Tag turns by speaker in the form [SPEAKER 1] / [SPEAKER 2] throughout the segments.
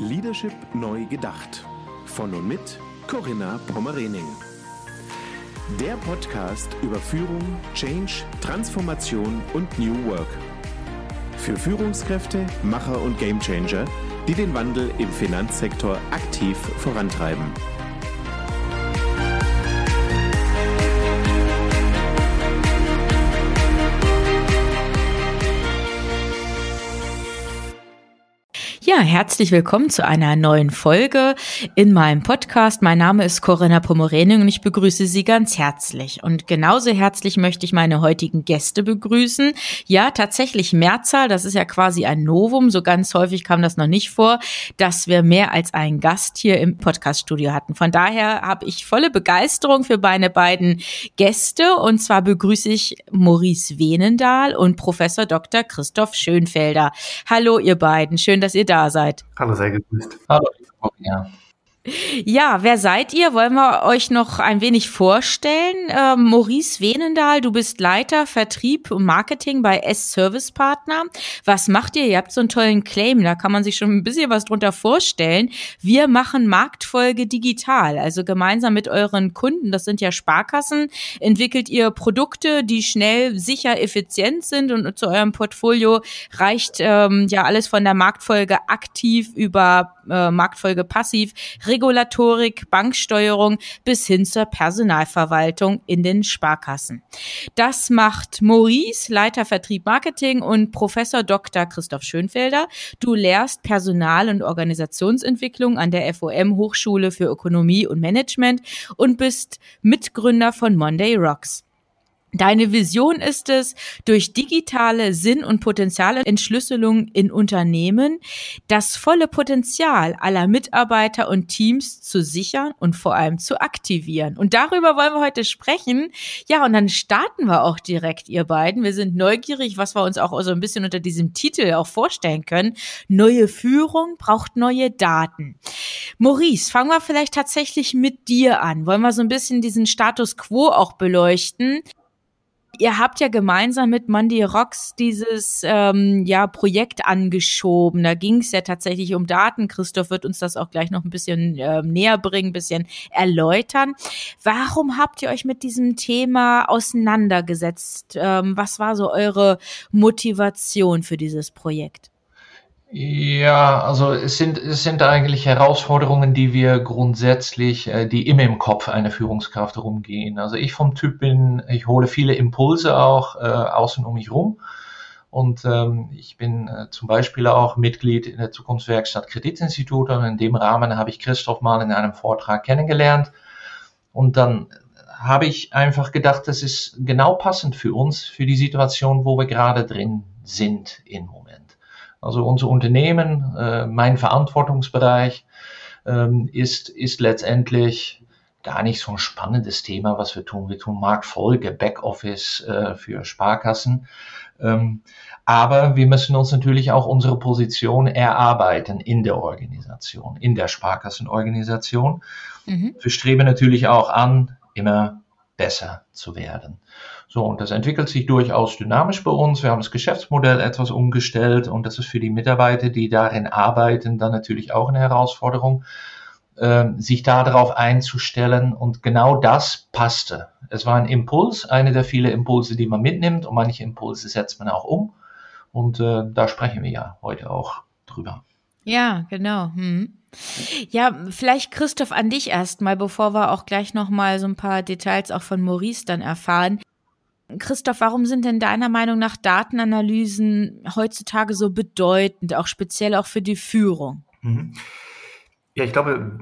[SPEAKER 1] Leadership neu gedacht. Von und mit Corinna Pommerening. Der Podcast über Führung, Change, Transformation und New Work. Für Führungskräfte, Macher und Gamechanger, die den Wandel im Finanzsektor aktiv vorantreiben.
[SPEAKER 2] Ja, herzlich willkommen zu einer neuen Folge in meinem Podcast. Mein Name ist Corinna Pomorening und ich begrüße Sie ganz herzlich. Und genauso herzlich möchte ich meine heutigen Gäste begrüßen. Ja, tatsächlich Mehrzahl, das ist ja quasi ein Novum. So ganz häufig kam das noch nicht vor, dass wir mehr als einen Gast hier im Podcaststudio hatten. Von daher habe ich volle Begeisterung für meine beiden Gäste. Und zwar begrüße ich Maurice Wenendahl und Professor Dr. Christoph Schönfelder. Hallo, ihr beiden. Schön, dass ihr da seid.
[SPEAKER 3] Hallo, sehr gegrüßt.
[SPEAKER 4] Hallo, ja.
[SPEAKER 2] Ja, wer seid ihr? Wollen wir euch noch ein wenig vorstellen? Ähm, Maurice Wenendahl, du bist Leiter Vertrieb und Marketing bei S-Service Partner. Was macht ihr? Ihr habt so einen tollen Claim, da kann man sich schon ein bisschen was drunter vorstellen. Wir machen Marktfolge digital, also gemeinsam mit euren Kunden, das sind ja Sparkassen, entwickelt ihr Produkte, die schnell, sicher, effizient sind und zu eurem Portfolio reicht ähm, ja alles von der Marktfolge aktiv über äh, Marktfolge passiv Regulatorik, Banksteuerung bis hin zur Personalverwaltung in den Sparkassen. Das macht Maurice, Leiter Vertrieb Marketing und Professor Dr. Christoph Schönfelder. Du lehrst Personal- und Organisationsentwicklung an der FOM Hochschule für Ökonomie und Management und bist Mitgründer von Monday Rocks. Deine Vision ist es, durch digitale Sinn- und Potenzialentschlüsselung in Unternehmen das volle Potenzial aller Mitarbeiter und Teams zu sichern und vor allem zu aktivieren. Und darüber wollen wir heute sprechen. Ja, und dann starten wir auch direkt, ihr beiden. Wir sind neugierig, was wir uns auch so ein bisschen unter diesem Titel auch vorstellen können. Neue Führung braucht neue Daten. Maurice, fangen wir vielleicht tatsächlich mit dir an. Wollen wir so ein bisschen diesen Status quo auch beleuchten? Ihr habt ja gemeinsam mit Mandy Rocks dieses ähm, ja, Projekt angeschoben. Da ging es ja tatsächlich um Daten. Christoph wird uns das auch gleich noch ein bisschen äh, näher bringen, ein bisschen erläutern. Warum habt ihr euch mit diesem Thema auseinandergesetzt? Ähm, was war so eure Motivation für dieses Projekt?
[SPEAKER 4] Ja, also es sind, es sind eigentlich Herausforderungen, die wir grundsätzlich, äh, die immer im Kopf einer Führungskraft rumgehen. Also ich vom Typ bin, ich hole viele Impulse auch äh, außen um mich rum. Und ähm, ich bin äh, zum Beispiel auch Mitglied in der Zukunftswerkstatt Kreditinstitut und in dem Rahmen habe ich Christoph mal in einem Vortrag kennengelernt. Und dann habe ich einfach gedacht, das ist genau passend für uns, für die Situation, wo wir gerade drin sind im Moment. Also unser Unternehmen, äh, mein Verantwortungsbereich ähm, ist, ist letztendlich gar nicht so ein spannendes Thema, was wir tun. Wir tun Marktfolge, Backoffice äh, für Sparkassen. Ähm, aber wir müssen uns natürlich auch unsere Position erarbeiten in der Organisation, in der Sparkassenorganisation. Mhm. Wir streben natürlich auch an, immer besser zu werden. So, und das entwickelt sich durchaus dynamisch bei uns. Wir haben das Geschäftsmodell etwas umgestellt und das ist für die Mitarbeiter, die darin arbeiten, dann natürlich auch eine Herausforderung, äh, sich darauf einzustellen. Und genau das passte. Es war ein Impuls, eine der vielen Impulse, die man mitnimmt und manche Impulse setzt man auch um. Und äh, da sprechen wir ja heute auch drüber.
[SPEAKER 2] Ja, genau. Hm. Ja, vielleicht Christoph an dich erstmal, bevor wir auch gleich nochmal so ein paar Details auch von Maurice dann erfahren. Christoph, warum sind denn deiner Meinung nach Datenanalysen heutzutage so bedeutend, auch speziell auch für die Führung? Mhm.
[SPEAKER 3] Ja, ich glaube,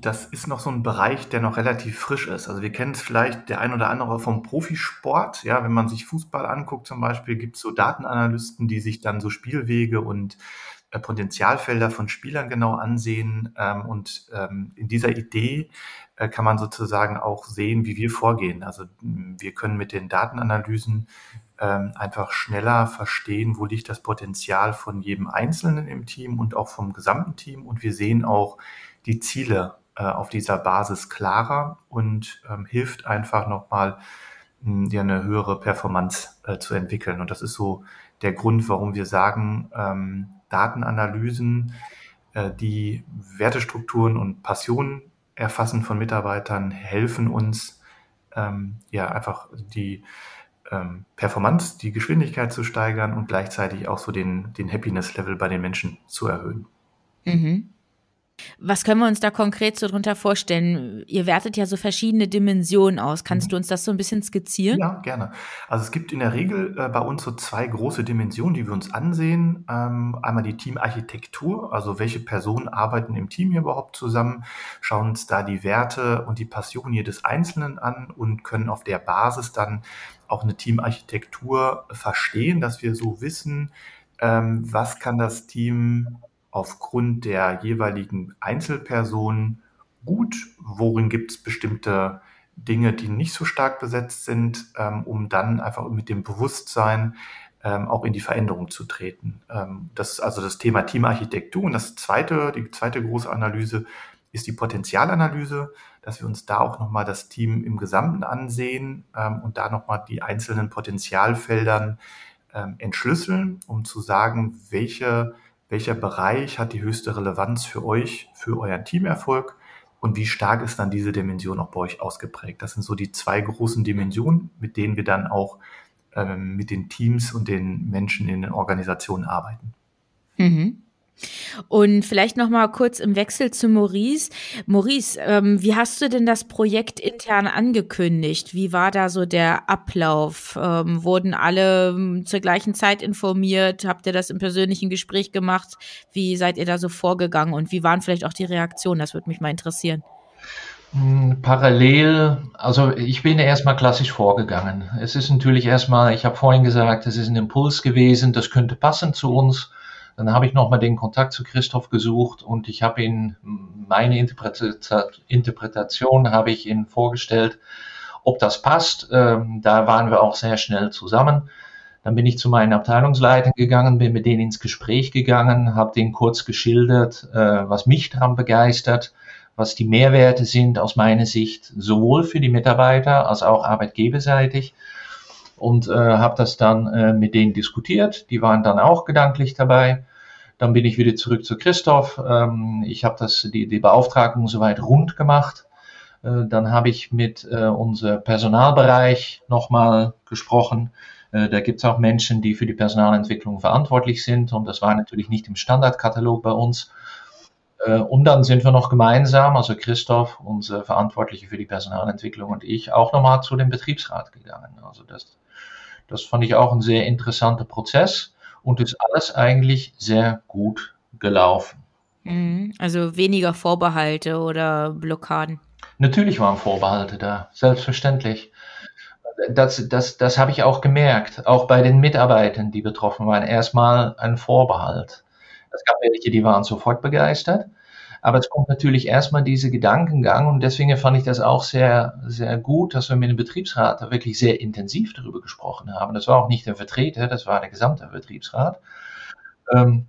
[SPEAKER 3] das ist noch so ein Bereich, der noch relativ frisch ist. Also wir kennen es vielleicht der ein oder andere vom Profisport. Ja, wenn man sich Fußball anguckt zum Beispiel, gibt es so Datenanalysten, die sich dann so Spielwege und äh, Potenzialfelder von Spielern genau ansehen. Ähm, und ähm, in dieser Idee kann man sozusagen auch sehen, wie wir vorgehen. Also wir können mit den Datenanalysen ähm, einfach schneller verstehen, wo liegt das Potenzial von jedem Einzelnen im Team und auch vom gesamten Team. Und wir sehen auch die Ziele äh, auf dieser Basis klarer und ähm, hilft einfach nochmal, ja, eine höhere Performance äh, zu entwickeln. Und das ist so der Grund, warum wir sagen, ähm, Datenanalysen äh, die Wertestrukturen und Passionen erfassen von Mitarbeitern, helfen uns, ähm, ja, einfach die ähm, Performance, die Geschwindigkeit zu steigern und gleichzeitig auch so den, den Happiness-Level bei den Menschen zu erhöhen.
[SPEAKER 2] Mhm. Was können wir uns da konkret so drunter vorstellen? Ihr wertet ja so verschiedene Dimensionen aus. Kannst mhm. du uns das so ein bisschen skizzieren?
[SPEAKER 3] Ja, gerne. Also es gibt in der Regel äh, bei uns so zwei große Dimensionen, die wir uns ansehen. Ähm, einmal die Teamarchitektur, also welche Personen arbeiten im Team hier überhaupt zusammen, schauen uns da die Werte und die Passion jedes Einzelnen an und können auf der Basis dann auch eine Teamarchitektur verstehen, dass wir so wissen, ähm, was kann das Team aufgrund der jeweiligen Einzelpersonen gut, worin gibt es bestimmte Dinge, die nicht so stark besetzt sind, ähm, um dann einfach mit dem Bewusstsein ähm, auch in die Veränderung zu treten. Ähm, das ist also das Thema Teamarchitektur. Und das zweite, die zweite große Analyse ist die Potenzialanalyse, dass wir uns da auch nochmal das Team im Gesamten ansehen ähm, und da nochmal die einzelnen Potenzialfeldern ähm, entschlüsseln, um zu sagen, welche welcher Bereich hat die höchste Relevanz für euch, für euren Teamerfolg und wie stark ist dann diese Dimension auch bei euch ausgeprägt. Das sind so die zwei großen Dimensionen, mit denen wir dann auch ähm, mit den Teams und den Menschen in den Organisationen arbeiten.
[SPEAKER 2] Mhm. Und vielleicht noch mal kurz im Wechsel zu Maurice. Maurice, ähm, wie hast du denn das Projekt intern angekündigt? Wie war da so der Ablauf? Ähm, wurden alle ähm, zur gleichen Zeit informiert? Habt ihr das im persönlichen Gespräch gemacht? Wie seid ihr da so vorgegangen und wie waren vielleicht auch die Reaktionen? Das würde mich mal interessieren.
[SPEAKER 4] Hm, parallel, also ich bin erstmal klassisch vorgegangen. Es ist natürlich erstmal, ich habe vorhin gesagt, es ist ein Impuls gewesen, das könnte passen zu uns dann habe ich nochmal den Kontakt zu Christoph gesucht und ich habe ihn, meine Interpretation habe ich ihm vorgestellt, ob das passt. Ähm, da waren wir auch sehr schnell zusammen. Dann bin ich zu meinen Abteilungsleitern gegangen, bin mit denen ins Gespräch gegangen, habe denen kurz geschildert, äh, was mich daran begeistert, was die Mehrwerte sind aus meiner Sicht, sowohl für die Mitarbeiter als auch arbeitgeberseitig und äh, habe das dann äh, mit denen diskutiert. Die waren dann auch gedanklich dabei. Dann bin ich wieder zurück zu Christoph. Ähm, ich habe das die, die Beauftragung soweit rund gemacht. Äh, dann habe ich mit äh, unserem Personalbereich nochmal gesprochen. Äh, da gibt es auch Menschen, die für die Personalentwicklung verantwortlich sind und das war natürlich nicht im Standardkatalog bei uns. Äh, und dann sind wir noch gemeinsam, also Christoph, unser Verantwortliche für die Personalentwicklung und ich, auch nochmal zu dem Betriebsrat gegangen. Also das das fand ich auch ein sehr interessanter Prozess und ist alles eigentlich sehr gut gelaufen.
[SPEAKER 2] Mhm. Also weniger Vorbehalte oder Blockaden.
[SPEAKER 4] Natürlich waren Vorbehalte da, selbstverständlich. Das, das, das habe ich auch gemerkt, auch bei den Mitarbeitern, die betroffen waren. Erstmal ein Vorbehalt. Es gab welche, die waren sofort begeistert. Aber es kommt natürlich erstmal diese Gedankengang und deswegen fand ich das auch sehr, sehr gut, dass wir mit dem Betriebsrat da wirklich sehr intensiv darüber gesprochen haben. Das war auch nicht der Vertreter, das war der gesamte Betriebsrat. Ähm,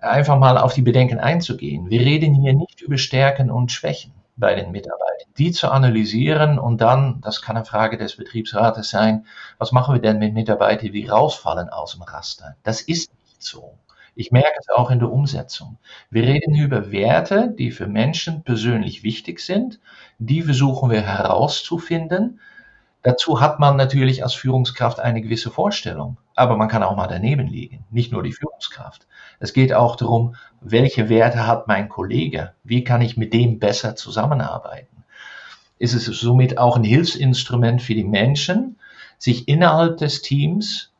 [SPEAKER 4] einfach mal auf die Bedenken einzugehen. Wir reden hier nicht über Stärken und Schwächen bei den Mitarbeitern, die zu analysieren und dann, das kann eine Frage des Betriebsrates sein, was machen wir denn mit Mitarbeitern, die rausfallen aus dem Raster? Das ist nicht so. Ich merke es auch in der Umsetzung. Wir reden über Werte, die für Menschen persönlich wichtig sind. Die versuchen wir herauszufinden. Dazu hat man natürlich als Führungskraft eine gewisse Vorstellung, aber man kann auch mal daneben liegen, nicht nur die Führungskraft. Es geht auch darum, welche Werte hat mein Kollege, wie kann ich mit dem besser zusammenarbeiten. Ist es somit auch ein Hilfsinstrument für die Menschen, sich innerhalb des Teams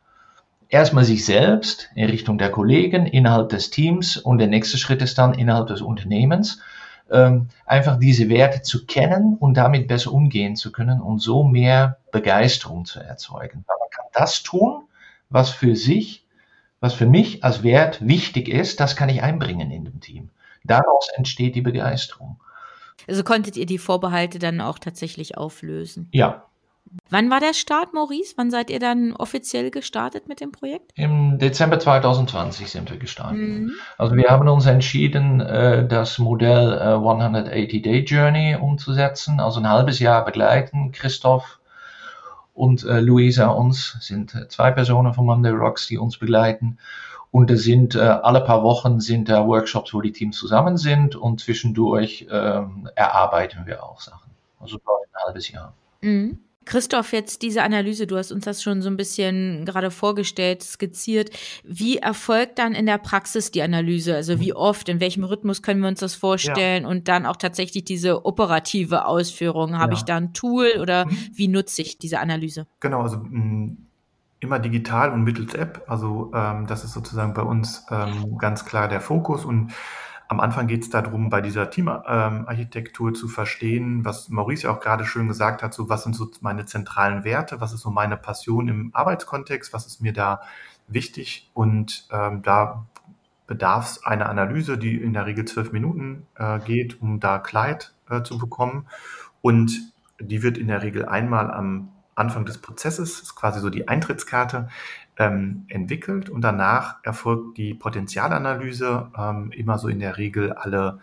[SPEAKER 4] erstmal sich selbst in Richtung der Kollegen, innerhalb des Teams und der nächste Schritt ist dann innerhalb des Unternehmens, ähm, einfach diese Werte zu kennen und damit besser umgehen zu können und so mehr Begeisterung zu erzeugen. Weil man kann das tun, was für sich, was für mich als Wert wichtig ist, das kann ich einbringen in dem Team. Daraus entsteht die Begeisterung.
[SPEAKER 2] Also konntet ihr die Vorbehalte dann auch tatsächlich auflösen?
[SPEAKER 4] Ja,
[SPEAKER 2] Wann war der Start, Maurice? Wann seid ihr dann offiziell gestartet mit dem Projekt?
[SPEAKER 4] Im Dezember 2020 sind wir gestartet. Mhm. Also wir haben uns entschieden, äh, das Modell 180-Day äh, Journey umzusetzen, also ein halbes Jahr begleiten. Christoph und äh, Luisa uns sind zwei Personen von Monday Rocks, die uns begleiten. Und es sind äh, alle paar Wochen sind da Workshops, wo die Teams zusammen sind und zwischendurch ähm, erarbeiten wir auch Sachen. Also ein halbes Jahr.
[SPEAKER 2] Mhm. Christoph, jetzt diese Analyse, du hast uns das schon so ein bisschen gerade vorgestellt, skizziert. Wie erfolgt dann in der Praxis die Analyse? Also wie oft, in welchem Rhythmus können wir uns das vorstellen? Ja. Und dann auch tatsächlich diese operative Ausführung. Habe ja. ich da ein Tool oder mhm. wie nutze ich diese Analyse?
[SPEAKER 3] Genau, also mh, immer digital und mittels App. Also ähm, das ist sozusagen bei uns ähm, ganz klar der Fokus und am Anfang geht es darum, bei dieser Teamarchitektur zu verstehen, was Maurice ja auch gerade schön gesagt hat, so was sind so meine zentralen Werte, was ist so meine Passion im Arbeitskontext, was ist mir da wichtig? Und ähm, da bedarf es einer Analyse, die in der Regel zwölf Minuten äh, geht, um da Kleid äh, zu bekommen. Und die wird in der Regel einmal am Anfang des Prozesses, ist quasi so die Eintrittskarte, ähm, entwickelt und danach erfolgt die Potenzialanalyse ähm, immer so in der Regel alle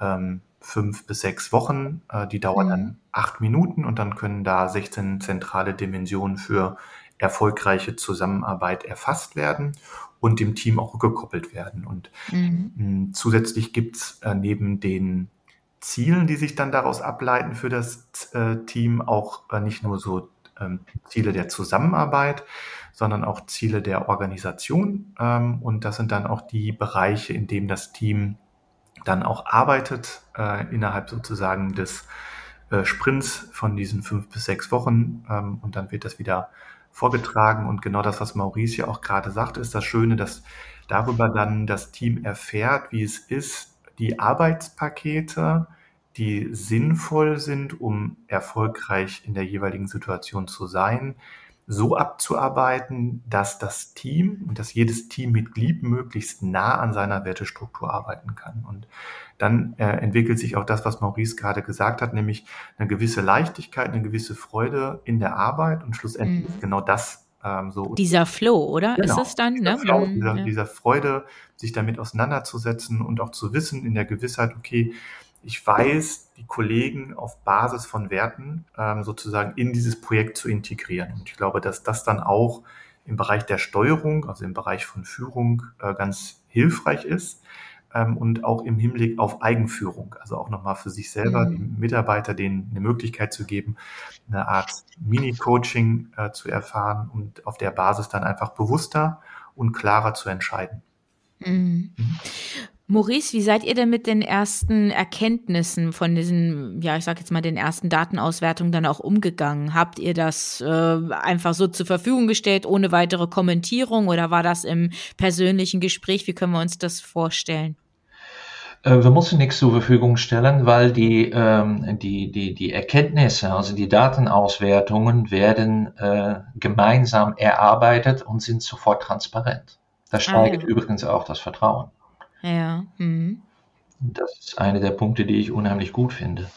[SPEAKER 3] ähm, fünf bis sechs Wochen. Äh, die dauert mhm. dann acht Minuten und dann können da 16 zentrale Dimensionen für erfolgreiche Zusammenarbeit erfasst werden und dem Team auch gekoppelt werden. Und mhm. mh, zusätzlich gibt's äh, neben den Zielen, die sich dann daraus ableiten für das äh, Team, auch äh, nicht nur so ähm, Ziele der Zusammenarbeit, sondern auch Ziele der Organisation. Ähm, und das sind dann auch die Bereiche, in denen das Team dann auch arbeitet, äh, innerhalb sozusagen des äh, Sprints von diesen fünf bis sechs Wochen. Ähm, und dann wird das wieder vorgetragen. Und genau das, was Maurice ja auch gerade sagt, ist das Schöne, dass darüber dann das Team erfährt, wie es ist, die Arbeitspakete, die sinnvoll sind, um erfolgreich in der jeweiligen Situation zu sein, so abzuarbeiten, dass das Team und dass jedes Teammitglied möglichst nah an seiner Wertestruktur arbeiten kann. Und dann äh, entwickelt sich auch das, was Maurice gerade gesagt hat, nämlich eine gewisse Leichtigkeit, eine gewisse Freude in der Arbeit und schlussendlich mhm. genau das ähm, so.
[SPEAKER 2] Dieser Flow, oder? Genau, ist es dann?
[SPEAKER 3] Dieser, ne? Flow, dieser, ja. dieser Freude, sich damit auseinanderzusetzen und auch zu wissen in der Gewissheit, okay, ich weiß, die Kollegen auf Basis von Werten ähm, sozusagen in dieses Projekt zu integrieren. Und ich glaube, dass das dann auch im Bereich der Steuerung, also im Bereich von Führung, äh, ganz hilfreich ist ähm, und auch im Hinblick auf Eigenführung, also auch nochmal für sich selber, mhm. den Mitarbeiter denen eine Möglichkeit zu geben, eine Art Mini-Coaching äh, zu erfahren und auf der Basis dann einfach bewusster und klarer zu entscheiden.
[SPEAKER 2] Mhm. Mhm. Maurice, wie seid ihr denn mit den ersten Erkenntnissen von diesen, ja, ich sag jetzt mal, den ersten Datenauswertungen dann auch umgegangen? Habt ihr das äh, einfach so zur Verfügung gestellt, ohne weitere Kommentierung oder war das im persönlichen Gespräch? Wie können wir uns das vorstellen?
[SPEAKER 4] Äh, wir mussten nichts zur Verfügung stellen, weil die, ähm, die, die, die Erkenntnisse, also die Datenauswertungen werden äh, gemeinsam erarbeitet und sind sofort transparent. Das steigert ah, ja. übrigens auch das Vertrauen.
[SPEAKER 2] Ja. Mhm.
[SPEAKER 4] Das ist einer der Punkte, die ich unheimlich gut finde.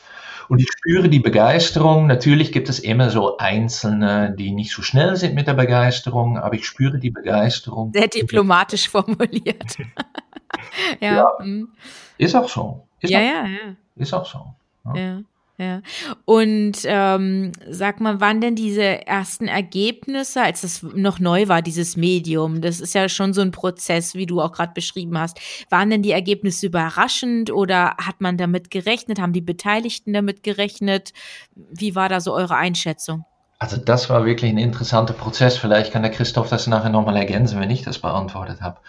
[SPEAKER 4] Und ich spüre die Begeisterung. Natürlich gibt es immer so Einzelne, die nicht so schnell sind mit der Begeisterung, aber ich spüre die Begeisterung.
[SPEAKER 2] Sehr diplomatisch formuliert.
[SPEAKER 4] ja. ja. Mhm. Ist auch so. Ist
[SPEAKER 2] ja,
[SPEAKER 4] auch,
[SPEAKER 2] ja, ja.
[SPEAKER 4] Ist auch so.
[SPEAKER 2] Ja. ja. Ja. Und ähm, sag mal, wann denn diese ersten Ergebnisse, als das noch neu war, dieses Medium, das ist ja schon so ein Prozess, wie du auch gerade beschrieben hast. Waren denn die Ergebnisse überraschend oder hat man damit gerechnet? Haben die Beteiligten damit gerechnet? Wie war da so eure Einschätzung?
[SPEAKER 4] Also das war wirklich ein interessanter Prozess. Vielleicht kann der Christoph das nachher nochmal ergänzen, wenn ich das beantwortet habe.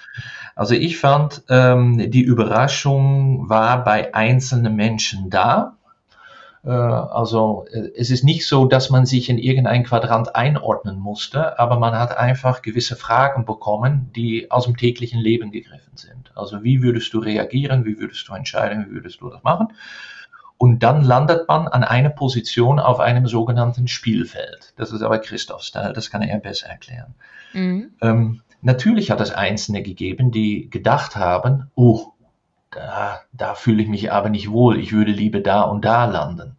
[SPEAKER 4] Also ich fand, ähm, die Überraschung war bei einzelnen Menschen da also äh, es ist nicht so, dass man sich in irgendein Quadrant einordnen musste, aber man hat einfach gewisse Fragen bekommen, die aus dem täglichen Leben gegriffen sind. Also wie würdest du reagieren, wie würdest du entscheiden, wie würdest du das machen? Und dann landet man an einer Position auf einem sogenannten Spielfeld. Das ist aber Christophs Teil, das kann er besser erklären. Mhm. Ähm, natürlich hat es Einzelne gegeben, die gedacht haben, oh, da, da fühle ich mich aber nicht wohl, ich würde lieber da und da landen.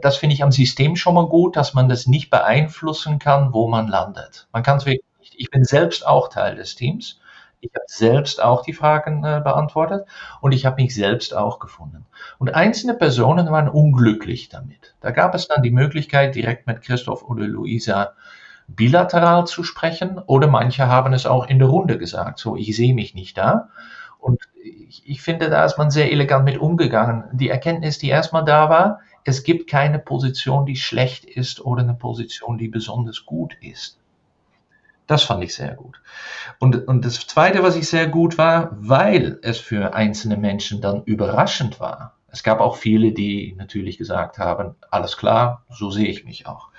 [SPEAKER 4] Das finde ich am System schon mal gut, dass man das nicht beeinflussen kann, wo man landet. Man kann es wirklich nicht. Ich bin selbst auch Teil des Teams. Ich habe selbst auch die Fragen äh, beantwortet und ich habe mich selbst auch gefunden. Und einzelne Personen waren unglücklich damit. Da gab es dann die Möglichkeit, direkt mit Christoph oder Luisa bilateral zu sprechen oder manche haben es auch in der Runde gesagt, so ich sehe mich nicht da. Und ich, ich finde, da ist man sehr elegant mit umgegangen. Die Erkenntnis, die erstmal da war, es gibt keine Position, die schlecht ist oder eine Position, die besonders gut ist. Das fand ich sehr gut. Und, und das Zweite, was ich sehr gut war, weil es für einzelne Menschen dann überraschend war. Es gab auch viele, die natürlich gesagt haben, alles klar, so sehe ich mich auch.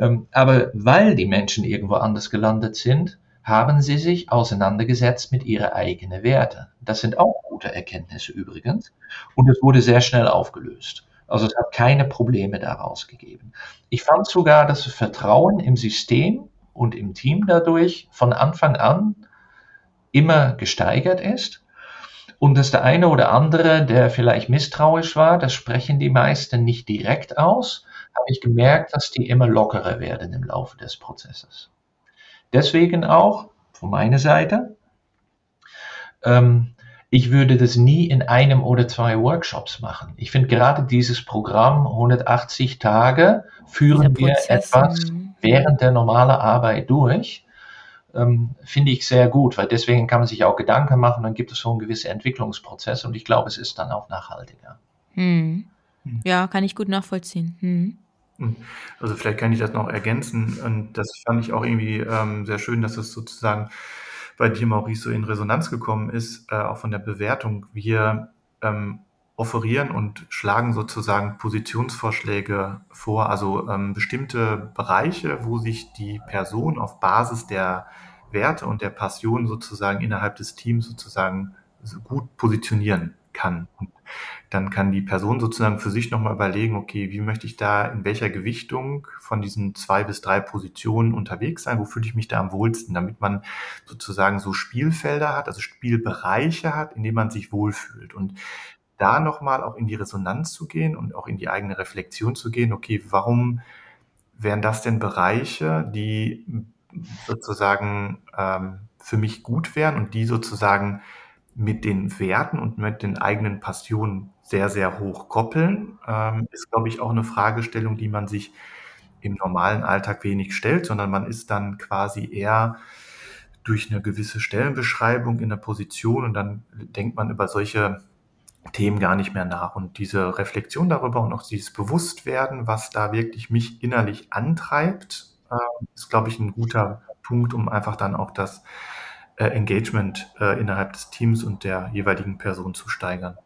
[SPEAKER 4] Ähm, aber weil die Menschen irgendwo anders gelandet sind, haben sie sich auseinandergesetzt mit ihren eigenen Werten. Das sind auch gute Erkenntnisse übrigens. Und es wurde sehr schnell aufgelöst. Also es hat keine Probleme daraus gegeben. Ich fand sogar, dass das Vertrauen im System und im Team dadurch von Anfang an immer gesteigert ist. Und dass der eine oder andere, der vielleicht misstrauisch war, das sprechen die meisten nicht direkt aus, habe ich gemerkt, dass die immer lockerer werden im Laufe des Prozesses. Deswegen auch von meiner Seite, ähm, ich würde das nie in einem oder zwei Workshops machen. Ich finde gerade dieses Programm 180 Tage führen wir etwas mhm. während der normalen Arbeit durch. Ähm, finde ich sehr gut, weil deswegen kann man sich auch Gedanken machen, dann gibt es so einen gewissen Entwicklungsprozess und ich glaube, es ist dann auch nachhaltiger.
[SPEAKER 2] Hm. Ja, kann ich gut nachvollziehen. Hm.
[SPEAKER 3] Hm. Also vielleicht kann ich das noch ergänzen und das fand ich auch irgendwie ähm, sehr schön, dass es sozusagen bei dir, Maurice, so in Resonanz gekommen ist, äh, auch von der Bewertung. Wir ähm, offerieren und schlagen sozusagen Positionsvorschläge vor, also ähm, bestimmte Bereiche, wo sich die Person auf Basis der Werte und der Passion sozusagen innerhalb des Teams sozusagen gut positionieren kann. Und dann kann die Person sozusagen für sich nochmal überlegen, okay, wie möchte ich da in welcher Gewichtung von diesen zwei bis drei Positionen unterwegs sein? Wo fühle ich mich da am wohlsten? Damit man sozusagen so Spielfelder hat, also Spielbereiche hat, in denen man sich wohlfühlt. Und da nochmal auch in die Resonanz zu gehen und auch in die eigene Reflexion zu gehen, okay, warum wären das denn Bereiche, die sozusagen ähm, für mich gut wären und die sozusagen mit den Werten und mit den eigenen Passionen sehr, sehr hoch koppeln, ähm, ist, glaube ich, auch eine Fragestellung, die man sich im normalen Alltag wenig stellt, sondern man ist dann quasi eher durch eine gewisse Stellenbeschreibung in der Position und dann denkt man über solche Themen gar nicht mehr nach. Und diese Reflexion darüber und auch dieses Bewusstwerden, was da wirklich mich innerlich antreibt, äh, ist, glaube ich, ein guter Punkt, um einfach dann auch das Engagement äh, innerhalb des Teams und der jeweiligen Person zu steigern.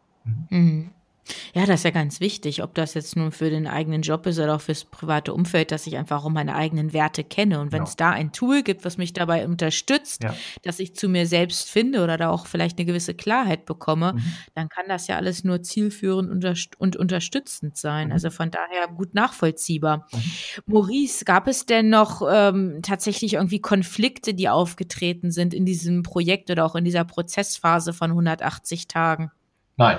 [SPEAKER 2] Mhm. Ja, das ist ja ganz wichtig, ob das jetzt nun für den eigenen Job ist oder auch fürs private Umfeld, dass ich einfach auch meine eigenen Werte kenne. Und wenn es da ein Tool gibt, was mich dabei unterstützt, ja. dass ich zu mir selbst finde oder da auch vielleicht eine gewisse Klarheit bekomme, mhm. dann kann das ja alles nur zielführend und unterstützend sein. Mhm. Also von daher gut nachvollziehbar. Mhm. Maurice, gab es denn noch ähm, tatsächlich irgendwie Konflikte, die aufgetreten sind in diesem Projekt oder auch in dieser Prozessphase von 180 Tagen?
[SPEAKER 4] Nein.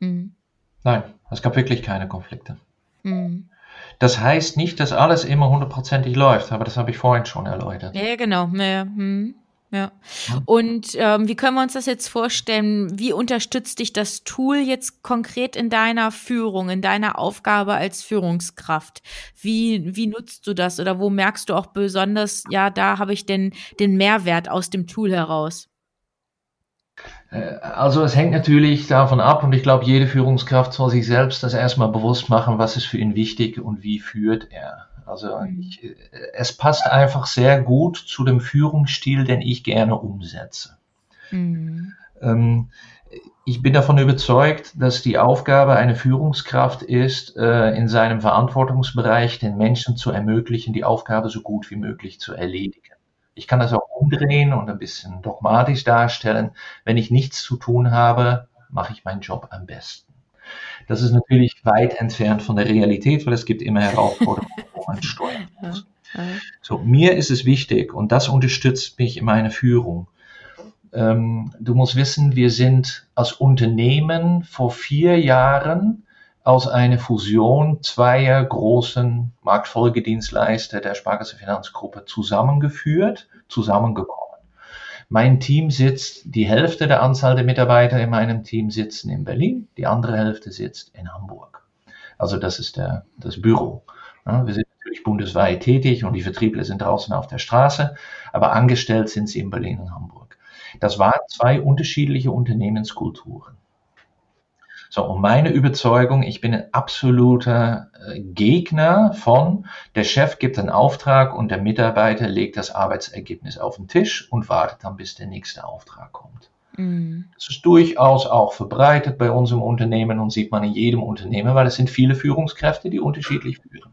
[SPEAKER 4] Mhm. Nein, es gab wirklich keine Konflikte. Mhm. Das heißt nicht, dass alles immer hundertprozentig läuft, aber das habe ich vorhin schon erläutert.
[SPEAKER 2] Ja, genau. Ja, hm. ja. Und ähm, wie können wir uns das jetzt vorstellen? Wie unterstützt dich das Tool jetzt konkret in deiner Führung, in deiner Aufgabe als Führungskraft? Wie, wie nutzt du das oder wo merkst du auch besonders, ja, da habe ich den, den Mehrwert aus dem Tool heraus?
[SPEAKER 4] Äh, also es hängt natürlich davon ab und ich glaube, jede Führungskraft soll sich selbst das erstmal bewusst machen, was ist für ihn wichtig und wie führt er. Also mhm. ich, äh, es passt einfach sehr gut zu dem Führungsstil, den ich gerne umsetze. Mhm. Ähm, ich bin davon überzeugt, dass die Aufgabe einer Führungskraft ist, äh, in seinem Verantwortungsbereich den Menschen zu ermöglichen, die Aufgabe so gut wie möglich zu erledigen. Ich kann das auch umdrehen und ein bisschen dogmatisch darstellen. Wenn ich nichts zu tun habe, mache ich meinen Job am besten. Das ist natürlich weit entfernt von der Realität, weil es gibt immer Herausforderungen, wo man steuern muss. So, mir ist es wichtig und das unterstützt mich in meiner Führung. Ähm, du musst wissen, wir sind als Unternehmen vor vier Jahren aus einer Fusion zweier großen Marktfolgedienstleister der Sparkasse Finanzgruppe zusammengeführt, zusammengekommen. Mein Team sitzt, die Hälfte der Anzahl der Mitarbeiter in meinem Team sitzen in Berlin, die andere Hälfte sitzt in Hamburg. Also das ist der, das Büro. wir sind natürlich bundesweit tätig und die Vertriebler sind draußen auf der Straße, aber angestellt sind sie in Berlin und Hamburg. Das waren zwei unterschiedliche Unternehmenskulturen. So, und meine Überzeugung, ich bin ein absoluter äh, Gegner von, der Chef gibt einen Auftrag und der Mitarbeiter legt das Arbeitsergebnis auf den Tisch und wartet dann, bis der nächste Auftrag kommt. Mhm. Das ist durchaus auch verbreitet bei uns im Unternehmen und sieht man in jedem Unternehmen, weil es sind viele Führungskräfte, die unterschiedlich führen.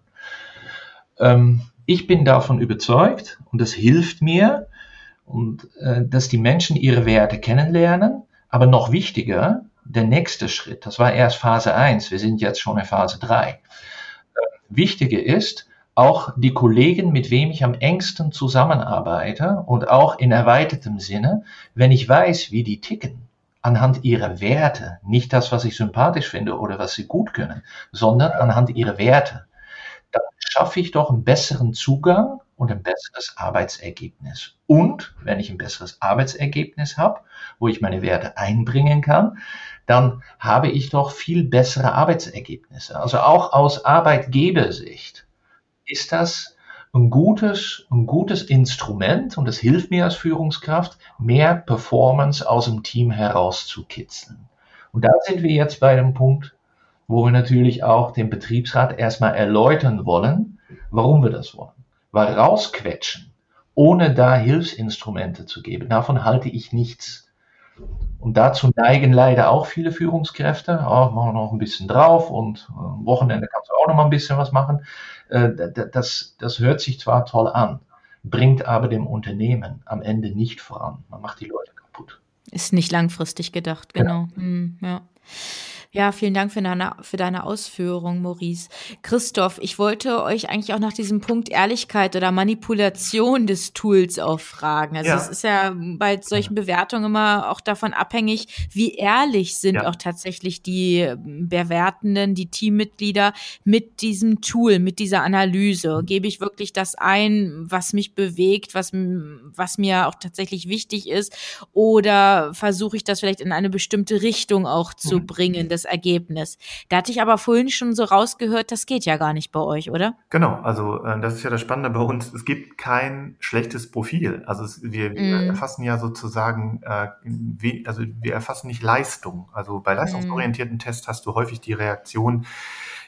[SPEAKER 4] Ähm, ich bin davon überzeugt und das hilft mir, und, äh, dass die Menschen ihre Werte kennenlernen, aber noch wichtiger, der nächste Schritt. Das war erst Phase 1, wir sind jetzt schon in Phase 3. Äh, wichtiger ist, auch die Kollegen, mit wem ich am engsten zusammenarbeite und auch in erweitertem Sinne, wenn ich weiß, wie die ticken, anhand ihrer Werte, nicht das, was ich sympathisch finde oder was sie gut können, sondern anhand ihrer Werte, dann schaffe ich doch einen besseren Zugang und ein besseres Arbeitsergebnis. Und wenn ich ein besseres Arbeitsergebnis habe, wo ich meine Werte einbringen kann, dann habe ich doch viel bessere Arbeitsergebnisse. Also auch aus Arbeitgebersicht ist das ein gutes, ein gutes Instrument und es hilft mir als Führungskraft, mehr Performance aus dem Team herauszukitzeln. Und da sind wir jetzt bei dem Punkt, wo wir natürlich auch dem Betriebsrat erstmal erläutern wollen, warum wir das wollen. Weil rausquetschen, ohne da Hilfsinstrumente zu geben, davon halte ich nichts. Und dazu neigen leider auch viele Führungskräfte. Oh, machen wir noch ein bisschen drauf und am Wochenende kannst du auch noch mal ein bisschen was machen. Äh, das, das hört sich zwar toll an, bringt aber dem Unternehmen am Ende nicht voran. Man macht die Leute kaputt.
[SPEAKER 2] Ist nicht langfristig gedacht, genau. genau. Hm, ja. Ja, vielen Dank für deine, für deine Ausführung, Maurice. Christoph, ich wollte euch eigentlich auch nach diesem Punkt Ehrlichkeit oder Manipulation des Tools auch fragen. Also ja. es ist ja bei solchen Bewertungen immer auch davon abhängig, wie ehrlich sind ja. auch tatsächlich die Bewertenden, die Teammitglieder mit diesem Tool, mit dieser Analyse. Gebe ich wirklich das ein, was mich bewegt, was, was mir auch tatsächlich wichtig ist? Oder versuche ich das vielleicht in eine bestimmte Richtung auch zu mhm. bringen? Das das Ergebnis. Da hatte ich aber vorhin schon so rausgehört, das geht ja gar nicht bei euch, oder?
[SPEAKER 3] Genau, also äh, das ist ja das Spannende bei uns. Es gibt kein schlechtes Profil. Also es, wir, wir mm. erfassen ja sozusagen, äh, we, also wir erfassen nicht Leistung. Also bei leistungsorientierten mm. Tests hast du häufig die Reaktion,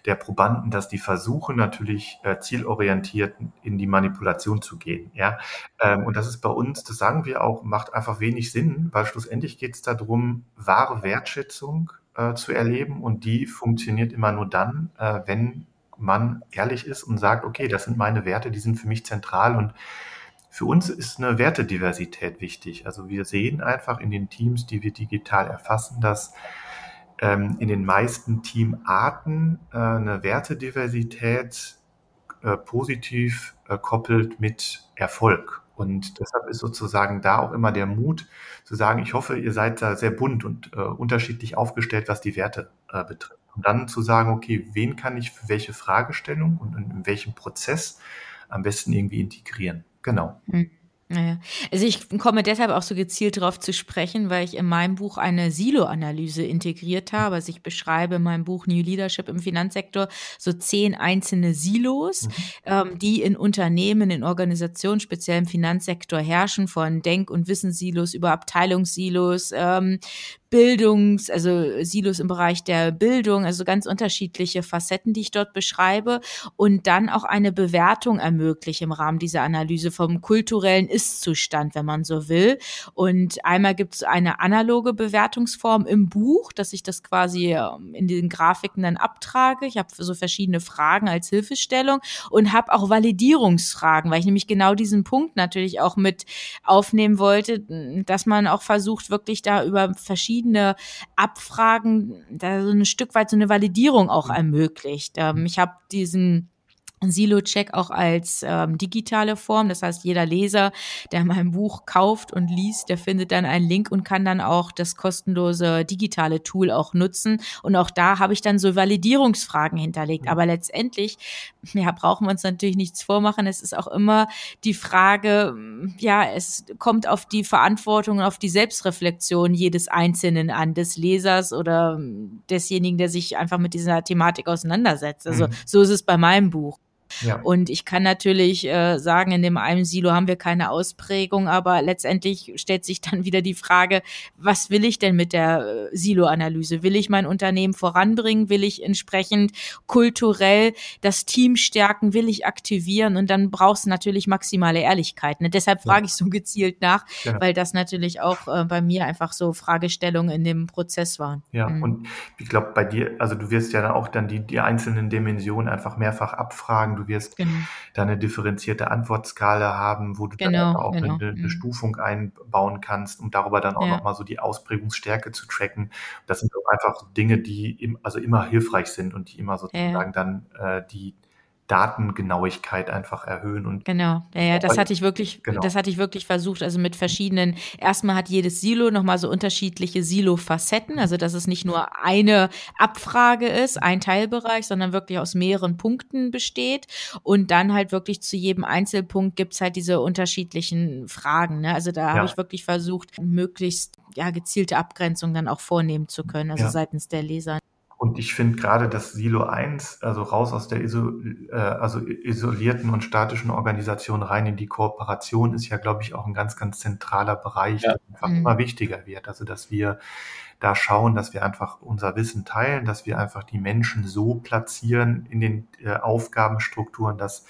[SPEAKER 3] der Probanden, dass die versuchen natürlich äh, zielorientiert in die Manipulation zu gehen. Ja, ähm, und das ist bei uns, das sagen wir auch, macht einfach wenig Sinn, weil schlussendlich geht es darum, wahre Wertschätzung äh, zu erleben und die funktioniert immer nur dann, äh, wenn man ehrlich ist und sagt, okay, das sind meine Werte, die sind für mich zentral und für uns ist eine Wertediversität wichtig. Also wir sehen einfach in den Teams, die wir digital erfassen, dass ähm, in den meisten Teamarten äh, eine Wertediversität äh, positiv äh, koppelt mit Erfolg. Und deshalb ist sozusagen da auch immer der Mut zu sagen, ich hoffe, ihr seid da sehr bunt und äh, unterschiedlich aufgestellt, was die Werte äh, betrifft. Und dann zu sagen, okay, wen kann ich für welche Fragestellung und in welchem Prozess am besten irgendwie integrieren. Genau.
[SPEAKER 2] Mhm. Naja. Also ich komme deshalb auch so gezielt darauf zu sprechen, weil ich in meinem Buch eine Silo-Analyse integriert habe. Also ich beschreibe in meinem Buch New Leadership im Finanzsektor so zehn einzelne Silos, mhm. ähm, die in Unternehmen, in Organisationen, speziell im Finanzsektor herrschen, von Denk- und Wissenssilos über Abteilungssilos, ähm, Bildungs-, also Silos im Bereich der Bildung, also ganz unterschiedliche Facetten, die ich dort beschreibe und dann auch eine Bewertung ermögliche im Rahmen dieser Analyse vom kulturellen Ist-Zustand, wenn man so will. Und einmal gibt es eine analoge Bewertungsform im Buch, dass ich das quasi ähm, in den Grafiken dann abtrage. Ich habe so verschiedene Fragen als Hilfestellung und habe auch Validierungsfragen, weil ich nämlich genau diesen Punkt natürlich auch mit aufnehmen wollte, dass man auch versucht, wirklich da über verschiedene verschiedene Abfragen da so ein Stück weit so eine Validierung auch mhm. ermöglicht. Ähm, ich habe diesen Silo-Check auch als ähm, digitale Form. Das heißt, jeder Leser, der mein Buch kauft und liest, der findet dann einen Link und kann dann auch das kostenlose digitale Tool auch nutzen. Und auch da habe ich dann so Validierungsfragen hinterlegt. Aber letztendlich, ja, brauchen wir uns natürlich nichts vormachen. Es ist auch immer die Frage, ja, es kommt auf die Verantwortung auf die Selbstreflexion jedes Einzelnen an, des Lesers oder desjenigen, der sich einfach mit dieser Thematik auseinandersetzt. Also mhm. so ist es bei meinem Buch. Ja. Und ich kann natürlich äh, sagen, in dem einen Silo haben wir keine Ausprägung, aber letztendlich stellt sich dann wieder die Frage, was will ich denn mit der äh, Silo-Analyse? Will ich mein Unternehmen voranbringen? Will ich entsprechend kulturell das Team stärken? Will ich aktivieren? Und dann brauchst du natürlich maximale Ehrlichkeit. Ne? Deshalb frage ich so gezielt nach, ja. weil das natürlich auch äh, bei mir einfach so Fragestellungen in dem Prozess waren.
[SPEAKER 3] Ja, mhm. und ich glaube bei dir, also du wirst ja auch dann die, die einzelnen Dimensionen einfach mehrfach abfragen. Du wirst genau. da eine differenzierte Antwortskala haben, wo du genau, dann auch genau. eine, eine mhm. Stufung einbauen kannst, um darüber dann auch ja. nochmal so die Ausprägungsstärke zu tracken. Das sind einfach Dinge, die im, also immer hilfreich sind und die immer sozusagen ja. dann äh, die Datengenauigkeit einfach erhöhen und
[SPEAKER 2] genau ja, ja das hatte ich wirklich genau. das hatte ich wirklich versucht also mit verschiedenen erstmal hat jedes Silo nochmal so unterschiedliche Silo-Facetten also dass es nicht nur eine Abfrage ist ein Teilbereich sondern wirklich aus mehreren Punkten besteht und dann halt wirklich zu jedem Einzelpunkt gibt's halt diese unterschiedlichen Fragen ne? also da ja. habe ich wirklich versucht möglichst ja gezielte Abgrenzung dann auch vornehmen zu können also ja. seitens der Leser
[SPEAKER 3] und ich finde gerade das Silo 1, also raus aus der iso, äh, also isolierten und statischen Organisation rein in die Kooperation, ist ja, glaube ich, auch ein ganz, ganz zentraler Bereich, ja. der einfach mhm. immer wichtiger wird. Also, dass wir da schauen, dass wir einfach unser Wissen teilen, dass wir einfach die Menschen so platzieren in den äh, Aufgabenstrukturen, dass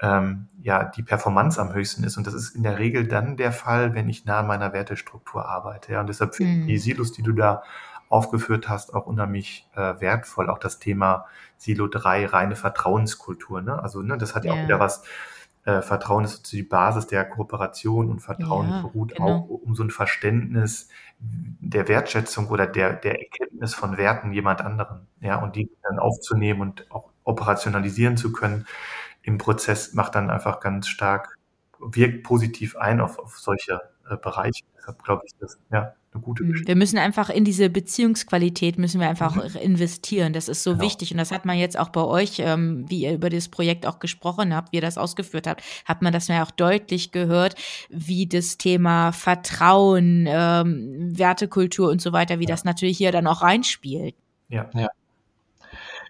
[SPEAKER 3] ähm, ja die Performance am höchsten ist. Und das ist in der Regel dann der Fall, wenn ich nah an meiner Wertestruktur arbeite. Ja, und deshalb finde ich mhm. die Silos, die du da aufgeführt hast, auch unheimlich äh, wertvoll. Auch das Thema Silo 3, reine Vertrauenskultur. Ne? Also ne, das hat ja, ja auch wieder was, äh, Vertrauen ist die Basis der Kooperation und Vertrauen ja, beruht genau. auch um so ein Verständnis der Wertschätzung oder der, der Erkenntnis von Werten jemand anderen. Ja, und die dann aufzunehmen und auch operationalisieren zu können im Prozess macht dann einfach ganz stark, wirkt positiv ein auf, auf solche äh, Bereiche. Deshalb glaube ich, das ja eine gute
[SPEAKER 2] mhm. Geschichte. Wir müssen einfach in diese Beziehungsqualität müssen wir einfach mhm. investieren. Das ist so genau. wichtig und das hat man jetzt auch bei euch, ähm, wie ihr über das Projekt auch gesprochen habt, wie ihr das ausgeführt habt, hat man das ja auch deutlich gehört, wie das Thema Vertrauen, ähm, Wertekultur und so weiter, wie ja. das natürlich hier dann auch reinspielt.
[SPEAKER 3] Ja, ja.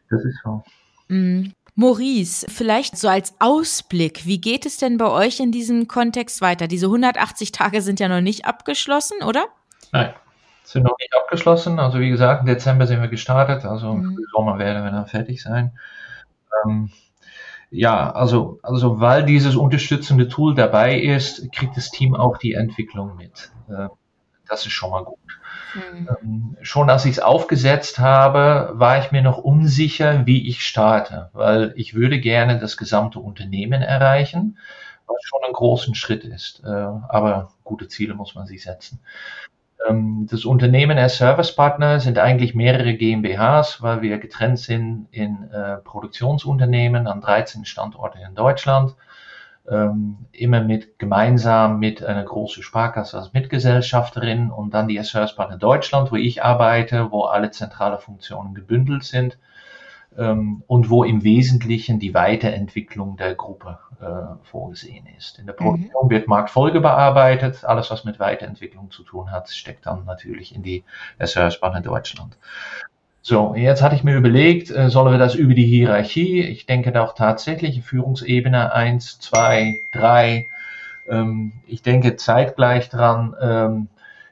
[SPEAKER 3] Das ist so.
[SPEAKER 2] Mhm. Maurice, vielleicht so als Ausblick, wie geht es denn bei euch in diesem Kontext weiter? Diese 180 Tage sind ja noch nicht abgeschlossen, oder?
[SPEAKER 4] Nein, sind noch nicht abgeschlossen. Also wie gesagt, im Dezember sind wir gestartet, also mhm. im Sommer werden wir dann fertig sein. Ähm, ja, also, also weil dieses unterstützende Tool dabei ist, kriegt das Team auch die Entwicklung mit. Äh, das ist schon mal gut. Mhm. Schon als ich es aufgesetzt habe, war ich mir noch unsicher, wie ich starte, weil ich würde gerne das gesamte Unternehmen erreichen, was schon ein großen Schritt ist. Äh, aber gute Ziele muss man sich setzen. Ähm, das Unternehmen als Servicepartner sind eigentlich mehrere GmbHs, weil wir getrennt sind in äh, Produktionsunternehmen an 13 Standorten in Deutschland. Ähm, immer mit gemeinsam mit einer großen Sparkasse als Mitgesellschafterin und dann die Servicepartner Deutschland, wo ich arbeite, wo alle zentrale Funktionen gebündelt sind ähm, und wo im Wesentlichen die Weiterentwicklung der Gruppe äh, vorgesehen ist. In der Produktion mhm. wird Marktfolge bearbeitet. Alles, was mit Weiterentwicklung zu tun hat, steckt dann natürlich in die SRS-Bahn in Deutschland. So, jetzt hatte ich mir überlegt, äh, sollen wir das über die Hierarchie? Ich denke da auch tatsächlich Führungsebene eins, zwei, drei. Ähm, ich denke zeitgleich dran, ähm,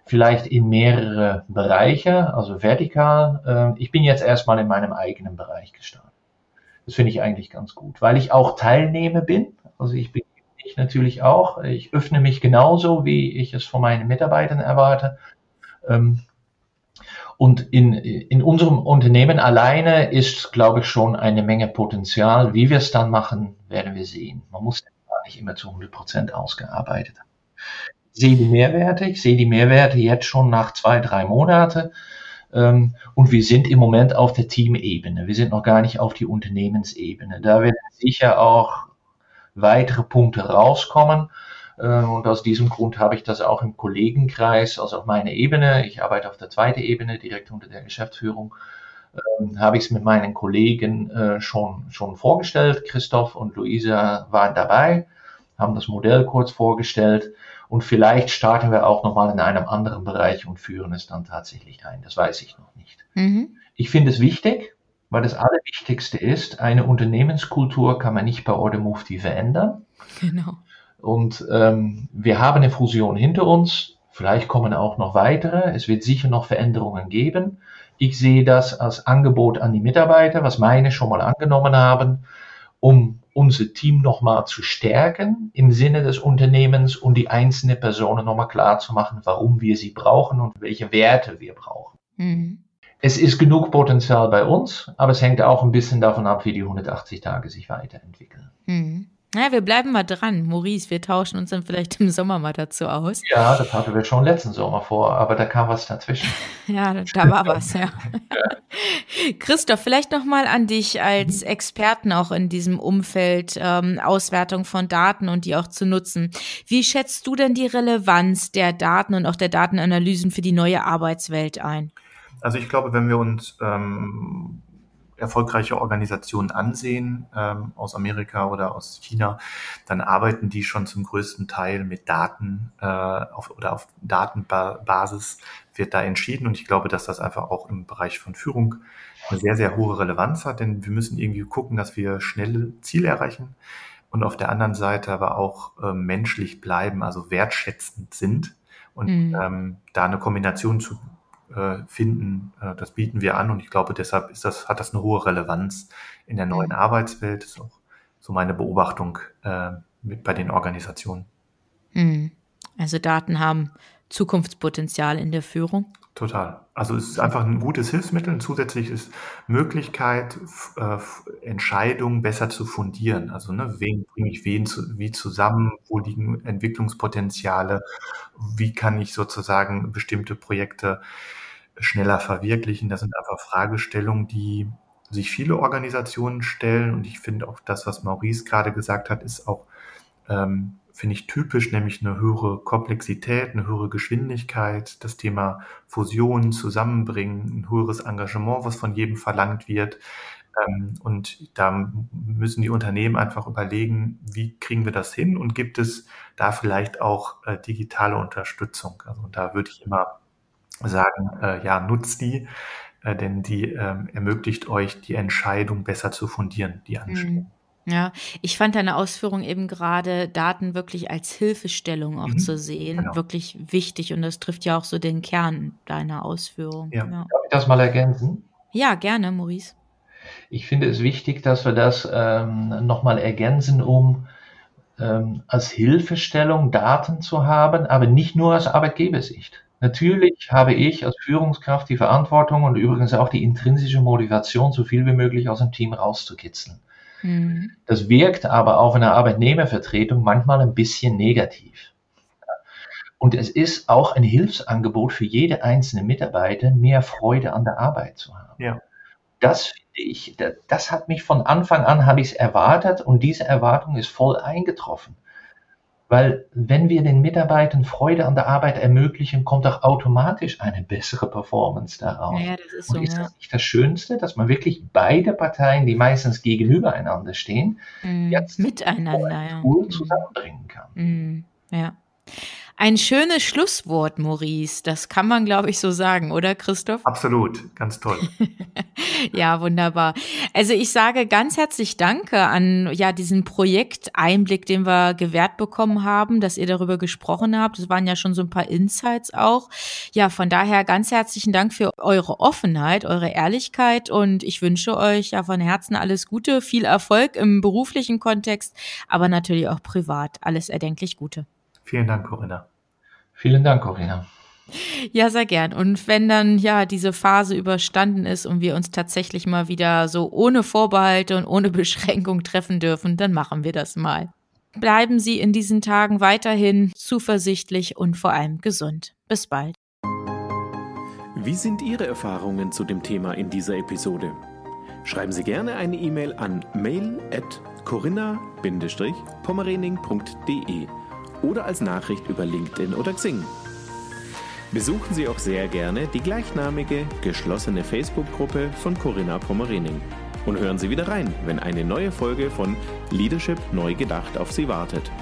[SPEAKER 4] vielleicht in mehrere Bereiche, also vertikal. Äh, ich bin jetzt erstmal in meinem eigenen Bereich gestartet. Das finde ich eigentlich ganz gut, weil ich auch Teilnehmer bin. Also ich bin ich natürlich auch. Ich öffne mich genauso, wie ich es von meinen Mitarbeitern erwarte. Ähm, und in, in unserem Unternehmen alleine ist, glaube ich, schon eine Menge Potenzial. Wie wir es dann machen, werden wir sehen. Man muss gar nicht immer zu 100 Prozent ausgearbeitet haben sehe die Mehrwerte, ich sehe die Mehrwerte jetzt schon nach zwei, drei Monate. Ähm, und wir sind im Moment auf der Teamebene. Wir sind noch gar nicht auf die Unternehmensebene. Da werden sicher auch weitere Punkte rauskommen. Äh, und aus diesem Grund habe ich das auch im Kollegenkreis, also auf meiner Ebene, ich arbeite auf der zweiten Ebene, direkt unter der Geschäftsführung, ähm, habe ich es mit meinen Kollegen äh, schon, schon vorgestellt. Christoph und Luisa waren dabei, haben das Modell kurz vorgestellt und vielleicht starten wir auch nochmal in einem anderen Bereich und führen es dann tatsächlich ein. Das weiß ich noch nicht. Mhm. Ich finde es wichtig, weil das Allerwichtigste ist, eine Unternehmenskultur kann man nicht bei Order Mufti verändern. Genau. Und ähm, wir haben eine Fusion hinter uns. Vielleicht kommen auch noch weitere. Es wird sicher noch Veränderungen geben. Ich sehe das als Angebot an die Mitarbeiter, was meine schon mal angenommen haben, um unser Team nochmal zu stärken im Sinne des Unternehmens und die einzelnen Personen nochmal klar zu machen, warum wir sie brauchen und welche Werte wir brauchen. Mhm. Es ist genug Potenzial bei uns, aber es hängt auch ein bisschen davon ab, wie die 180 Tage sich weiterentwickeln.
[SPEAKER 2] Mhm. Ja, wir bleiben mal dran. Maurice, wir tauschen uns dann vielleicht im Sommer mal dazu aus.
[SPEAKER 4] Ja, das hatten wir schon letzten Sommer vor, aber da kam was dazwischen.
[SPEAKER 2] ja, da war was, ja. Christoph, vielleicht noch mal an dich als Experten auch in diesem Umfeld ähm, Auswertung von Daten und die auch zu nutzen. Wie schätzt du denn die Relevanz der Daten und auch der Datenanalysen für die neue Arbeitswelt ein?
[SPEAKER 3] Also ich glaube, wenn wir uns ähm, erfolgreiche Organisationen ansehen, ähm, aus Amerika oder aus China, dann arbeiten die schon zum größten Teil mit Daten äh, auf, oder auf Datenbasis wird da entschieden. Und ich glaube, dass das einfach auch im Bereich von Führung eine sehr, sehr hohe Relevanz hat, denn wir müssen irgendwie gucken, dass wir schnelle Ziele erreichen und auf der anderen Seite aber auch äh, menschlich bleiben, also wertschätzend sind und mhm. ähm, da eine Kombination zu äh, finden. Äh, das bieten wir an und ich glaube, deshalb ist das, hat das eine hohe Relevanz in der neuen mhm. Arbeitswelt. Das ist auch so meine Beobachtung äh, mit bei den Organisationen.
[SPEAKER 2] Mhm. Also Daten haben Zukunftspotenzial in der Führung.
[SPEAKER 3] Total. Also es ist einfach ein gutes Hilfsmittel, ein zusätzliches Möglichkeit, äh, Entscheidungen besser zu fundieren. Also ne, wen bringe ich wen zu, wie zusammen, wo liegen Entwicklungspotenziale, wie kann ich sozusagen bestimmte Projekte schneller verwirklichen. Das sind einfach Fragestellungen, die sich viele Organisationen stellen. Und ich finde auch das, was Maurice gerade gesagt hat, ist auch, ähm, finde ich, typisch, nämlich eine höhere Komplexität, eine höhere Geschwindigkeit, das Thema Fusion, Zusammenbringen, ein höheres Engagement, was von jedem verlangt wird. Ähm, und da müssen die Unternehmen einfach überlegen, wie kriegen wir das hin und gibt es da vielleicht auch äh, digitale Unterstützung. Also da würde ich immer sagen, äh, ja, nutzt die, äh, denn die ähm, ermöglicht euch, die Entscheidung besser zu fundieren, die ansteht. Mhm.
[SPEAKER 2] Ja, ich fand deine Ausführung eben gerade, Daten wirklich als Hilfestellung auch mhm, zu sehen, genau. wirklich wichtig und das trifft ja auch so den Kern deiner Ausführung. Ja.
[SPEAKER 4] Ja. Darf ich das mal ergänzen?
[SPEAKER 2] Ja, gerne, Maurice.
[SPEAKER 4] Ich finde es wichtig, dass wir das ähm, nochmal ergänzen, um ähm, als Hilfestellung Daten zu haben, aber nicht nur als Arbeitgebersicht. Natürlich habe ich als Führungskraft die Verantwortung und übrigens auch die intrinsische Motivation, so viel wie möglich aus dem Team rauszukitzeln. Mhm. Das wirkt aber auf eine Arbeitnehmervertretung manchmal ein bisschen negativ. Und es ist auch ein Hilfsangebot für jede einzelne Mitarbeiter, mehr Freude an der Arbeit zu haben. Ja. Das finde ich, das hat mich von Anfang an, habe ich es erwartet und diese Erwartung ist voll eingetroffen. Weil wenn wir den Mitarbeitern Freude an der Arbeit ermöglichen, kommt auch automatisch eine bessere Performance daraus. Ja, das ist so, Und ist das nicht das Schönste, dass man wirklich beide Parteien, die meistens gegenüber einander stehen,
[SPEAKER 2] mm, jetzt miteinander ja.
[SPEAKER 4] zusammenbringen kann?
[SPEAKER 2] Mm, ja. Ein schönes Schlusswort, Maurice. Das kann man, glaube ich, so sagen, oder Christoph?
[SPEAKER 3] Absolut, ganz toll.
[SPEAKER 2] ja, wunderbar. Also ich sage ganz herzlich Danke an ja diesen Projekteinblick, den wir gewährt bekommen haben, dass ihr darüber gesprochen habt. Das waren ja schon so ein paar Insights auch. Ja, von daher ganz herzlichen Dank für eure Offenheit, eure Ehrlichkeit und ich wünsche euch ja von Herzen alles Gute, viel Erfolg im beruflichen Kontext, aber natürlich auch privat. Alles erdenklich Gute.
[SPEAKER 3] Vielen Dank, Corinna.
[SPEAKER 4] Vielen Dank, Corinna.
[SPEAKER 2] Ja, sehr gern. Und wenn dann ja diese Phase überstanden ist und wir uns tatsächlich mal wieder so ohne Vorbehalte und ohne Beschränkung treffen dürfen, dann machen wir das mal. Bleiben Sie in diesen Tagen weiterhin zuversichtlich und vor allem gesund. Bis bald.
[SPEAKER 1] Wie sind Ihre Erfahrungen zu dem Thema in dieser Episode? Schreiben Sie gerne eine E-Mail an mail@corinna-pommerening.de oder als Nachricht über LinkedIn oder Xing. Besuchen Sie auch sehr gerne die gleichnamige geschlossene Facebook-Gruppe von Corinna Pommerening und hören Sie wieder rein, wenn eine neue Folge von Leadership neu gedacht auf Sie wartet.